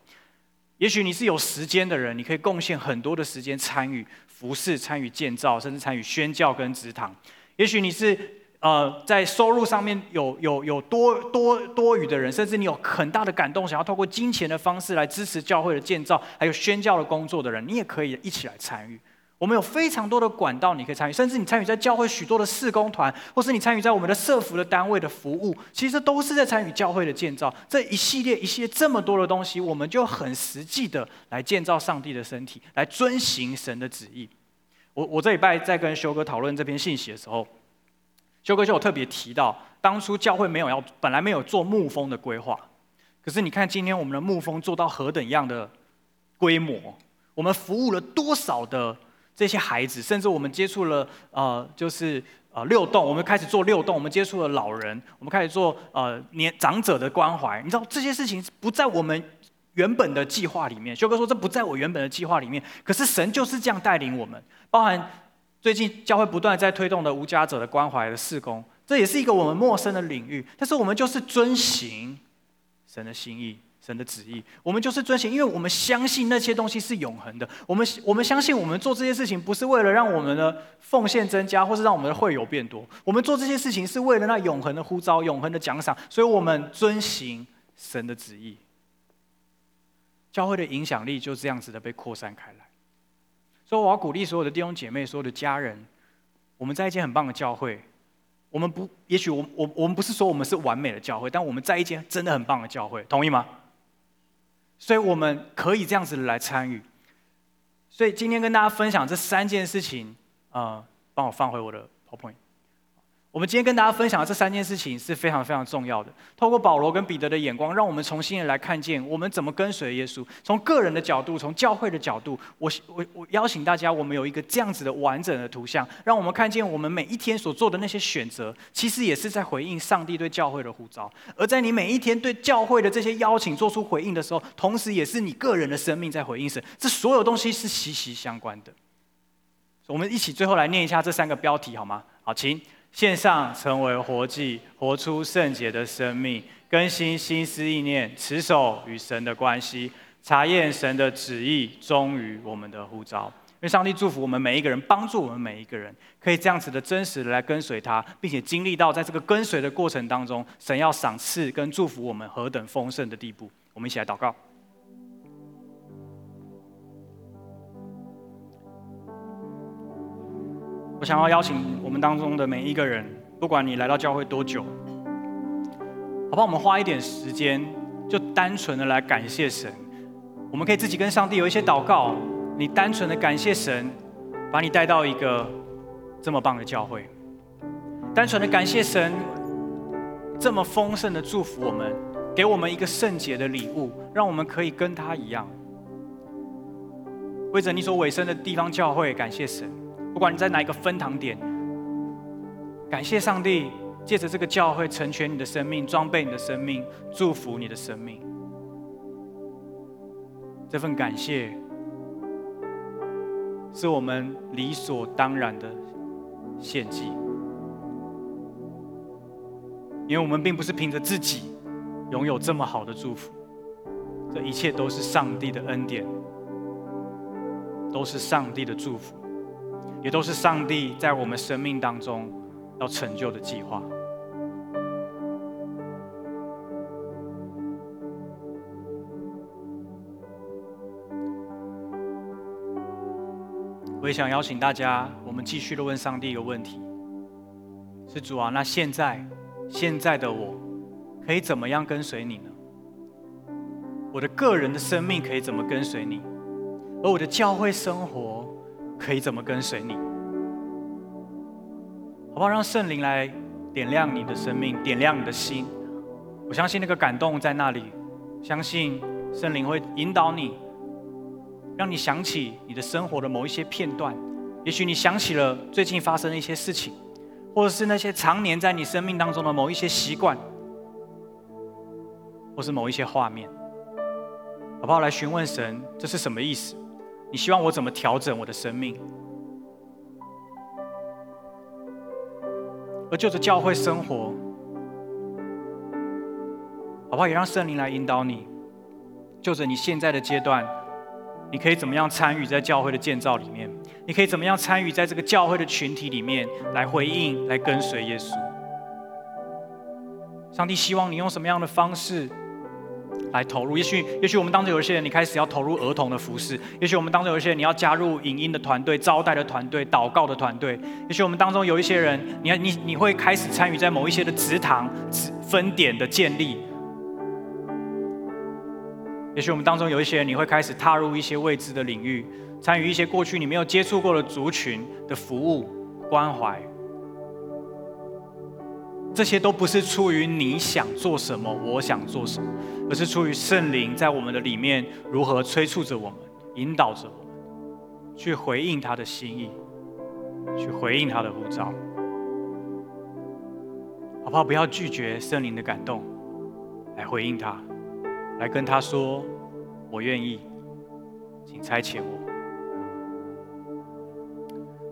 也许你是有时间的人，你可以贡献很多的时间参与。服侍、参与建造，甚至参与宣教跟职堂。也许你是呃在收入上面有有有多多多余的人，甚至你有很大的感动，想要透过金钱的方式来支持教会的建造，还有宣教的工作的人，你也可以一起来参与。我们有非常多的管道，你可以参与，甚至你参与在教会许多的事工团，或是你参与在我们的社服的单位的服务，其实都是在参与教会的建造。这一系列一系列这么多的东西，我们就很实际的来建造上帝的身体，来遵行神的旨意。我我这礼拜在跟修哥讨论这篇信息的时候，修哥就有特别提到，当初教会没有要，本来没有做牧风的规划，可是你看今天我们的牧风做到何等样的规模，我们服务了多少的这些孩子，甚至我们接触了呃，就是呃六栋，我们开始做六栋，我们接触了老人，我们开始做呃年长者的关怀，你知道这些事情不在我们。原本的计划里面，修哥说这不在我原本的计划里面。可是神就是这样带领我们，包含最近教会不断在推动的无家者的关怀的事工，这也是一个我们陌生的领域。但是我们就是遵行神的心意、神的旨意，我们就是遵行，因为我们相信那些东西是永恒的。我们我们相信我们做这些事情不是为了让我们的奉献增加，或是让我们的会友变多。我们做这些事情是为了那永恒的呼召、永恒的奖赏。所以我们遵行神的旨意。教会的影响力就这样子的被扩散开来，所以我要鼓励所有的弟兄姐妹、所有的家人，我们在一间很棒的教会，我们不，也许我我我们不是说我们是完美的教会，但我们在一间真的很棒的教会，同意吗？所以我们可以这样子来参与。所以今天跟大家分享这三件事情，呃，帮我放回我的 PowerPoint。我们今天跟大家分享的这三件事情是非常非常重要的。透过保罗跟彼得的眼光，让我们重新的来看见我们怎么跟随耶稣。从个人的角度，从教会的角度，我我我邀请大家，我们有一个这样子的完整的图像，让我们看见我们每一天所做的那些选择，其实也是在回应上帝对教会的呼召。而在你每一天对教会的这些邀请做出回应的时候，同时也是你个人的生命在回应神。这所有东西是息息相关的。我们一起最后来念一下这三个标题好吗？好，请。献上成为活祭，活出圣洁的生命，更新心思意念，持守与神的关系，查验神的旨意，忠于我们的呼召。愿上帝祝福我们每一个人，帮助我们每一个人，可以这样子的真实的来跟随他，并且经历到在这个跟随的过程当中，神要赏赐跟祝福我们何等丰盛的地步。我们一起来祷告。我想要邀请我们当中的每一个人，不管你来到教会多久，好不好？我们花一点时间，就单纯的来感谢神。我们可以自己跟上帝有一些祷告，你单纯的感谢神，把你带到一个这么棒的教会，单纯的感谢神，这么丰盛的祝福我们，给我们一个圣洁的礼物，让我们可以跟他一样，为着你所委身的地方教会感谢神。不管你在哪一个分堂点，感谢上帝借着这个教会成全你的生命，装备你的生命，祝福你的生命。这份感谢是我们理所当然的献祭。因为我们并不是凭着自己拥有这么好的祝福，这一切都是上帝的恩典，都是上帝的祝福，也都是上帝在我们生命当中要成就的计划。我也想邀请大家，我们继续的问上帝一个问题：是主啊，那现在，现在的我，可以怎么样跟随你呢？我的个人的生命可以怎么跟随你？而我的教会生活可以怎么跟随你？好不好？让圣灵来点亮你的生命，点亮你的心。我相信那个感动在那里，相信圣灵会引导你。让你想起你的生活的某一些片段，也许你想起了最近发生的一些事情，或者是那些常年在你生命当中的某一些习惯，或是某一些画面，好不好？来询问神，这是什么意思？你希望我怎么调整我的生命？而就着教会生活，好不好？也让圣灵来引导你，就着你现在的阶段。你可以怎么样参与在教会的建造里面？你可以怎么样参与在这个教会的群体里面来回应、来跟随耶稣？上帝希望你用什么样的方式来投入？也许，也许我们当中有一些人，你开始要投入儿童的服事；也许我们当中有一些人，你要加入影音的团队、招待的团队、祷告的团队；也许我们当中有一些人，你要你你会开始参与在某一些的职堂、分点的建立。也许我们当中有一些人，你会开始踏入一些未知的领域，参与一些过去你没有接触过的族群的服务关怀。这些都不是出于你想做什么，我想做什么，而是出于圣灵在我们的里面如何催促着我们，引导着我们，去回应他的心意，去回应他的呼召。好不好？不要拒绝圣灵的感动，来回应他。来跟他说：“我愿意，请差遣我。”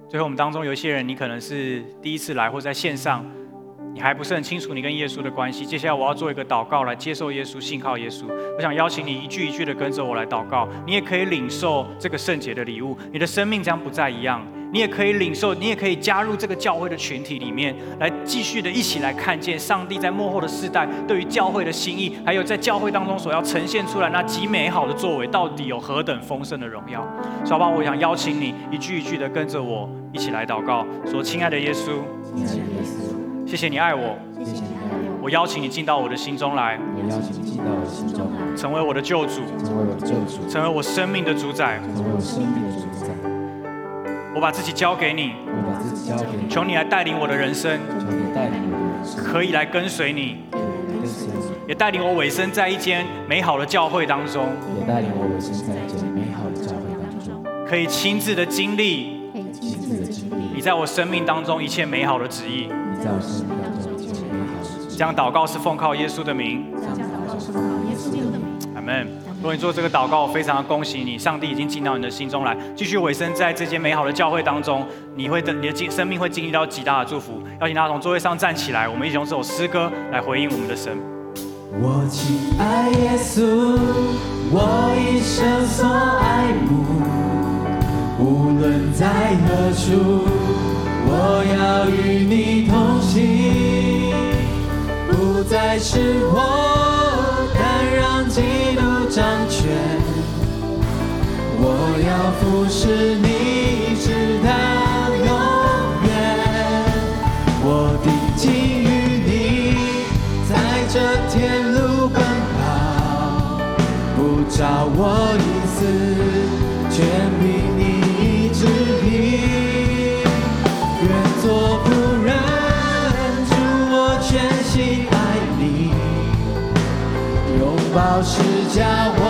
最后，我们当中有一些人，你可能是第一次来，或在线上，你还不是很清楚你跟耶稣的关系。接下来，我要做一个祷告，来接受耶稣，信靠耶稣。我想邀请你一句一句的跟着我来祷告，你也可以领受这个圣洁的礼物，你的生命将不再一样。你也可以领受，你也可以加入这个教会的群体里面，来继续的一起来看见上帝在幕后的世代对于教会的心意，还有在教会当中所要呈现出来那极美好的作为，到底有何等丰盛的荣耀。小宝，我想邀请你一句一句的跟着我一起来祷告，说：“，亲爱的耶稣，谢谢你爱我，谢谢你爱我，我邀请你进到我的心中来，我邀请你进到我的心中来，成为我的救主，成为我的救主，成为我生命的主宰，成为我生命的主宰。”我把自己交给你，我把自己交给你，求你来带领我的人生，求你带领我的人生，可以来跟随你，跟随你，也带领我委身在一间美好的教会当中，也带领我委身在一间美好的教会当中，可以亲自的经历，可以亲自的经历。你在我生命当中一切美好的旨意，你在我生命当中一切美好的旨意。这样祷告是奉靠耶稣的名，将祷告是奉靠耶稣的名，阿门。如果你做这个祷告，我非常的恭喜你，上帝已经进到你的心中来，继续委身在这间美好的教会当中，你会的，你的经生命会经历到极大的祝福。邀请大家从座位上站起来，我们一起用这首诗歌来回应我们的神。我亲爱耶稣，我一生所爱慕，无论在何处，我要与你同行，不再是我，但让基督。掌权，我要服侍你直到永远。我定睛于你，在这天路奔跑，不找我保持家，我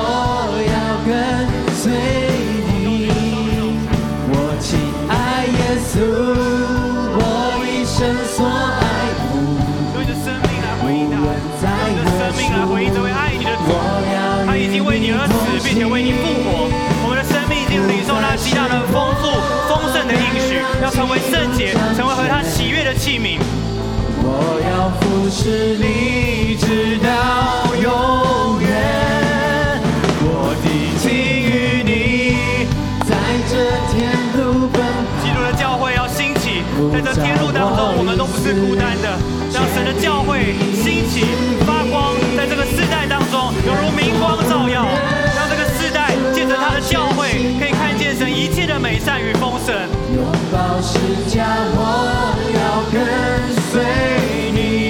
要跟随你，我亲爱耶稣，我一生所爱慕。用着生命来回应的。用着生命来回应这位爱你的。他已经为你而死，并且为你复活。我们的生命已经领受他极大的丰富、丰盛的应许，要成为圣洁，成为和他喜悦的器皿。是你，直到永远。我的情与你，在这天路奔跑。基督的教会要兴起，在这天路当中，我们都不是孤单的。让神的教会兴起发光，在这个世代当中，犹如明光照耀，让这个世代借着他的教会，可以看见神一切的美善与丰盛。拥抱十架，我要跟随你，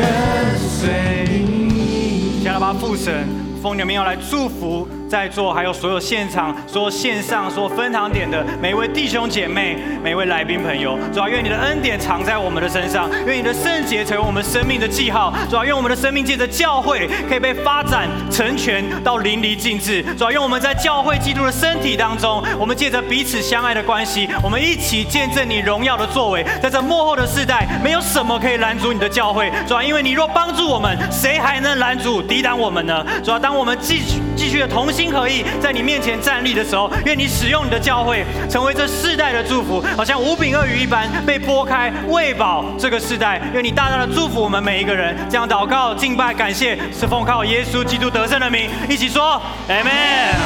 跟随你。加拉巴父神，奉你的名要来祝福。在座还有所有现场、所有线上、所有分堂点的每一位弟兄姐妹、每一位来宾朋友，主要，愿你的恩典藏在我们的身上，愿你的圣洁成为我们生命的记号，主要，愿我们的生命借着教会可以被发展成全到淋漓尽致，主要，愿我们在教会基督的身体当中，我们借着彼此相爱的关系，我们一起见证你荣耀的作为，在这末后的世代，没有什么可以拦阻你的教会，主要，因为你若帮助我们，谁还能拦阻抵挡我们呢？主要，当我们继续继续的同心。合意在你面前站立的时候，愿你使用你的教会，成为这世代的祝福，好像五饼二鱼一般被拨开喂饱这个世代。愿你大大的祝福我们每一个人。这样祷告、敬拜、感谢，是奉靠耶稣基督得胜的名，一起说，，Amen。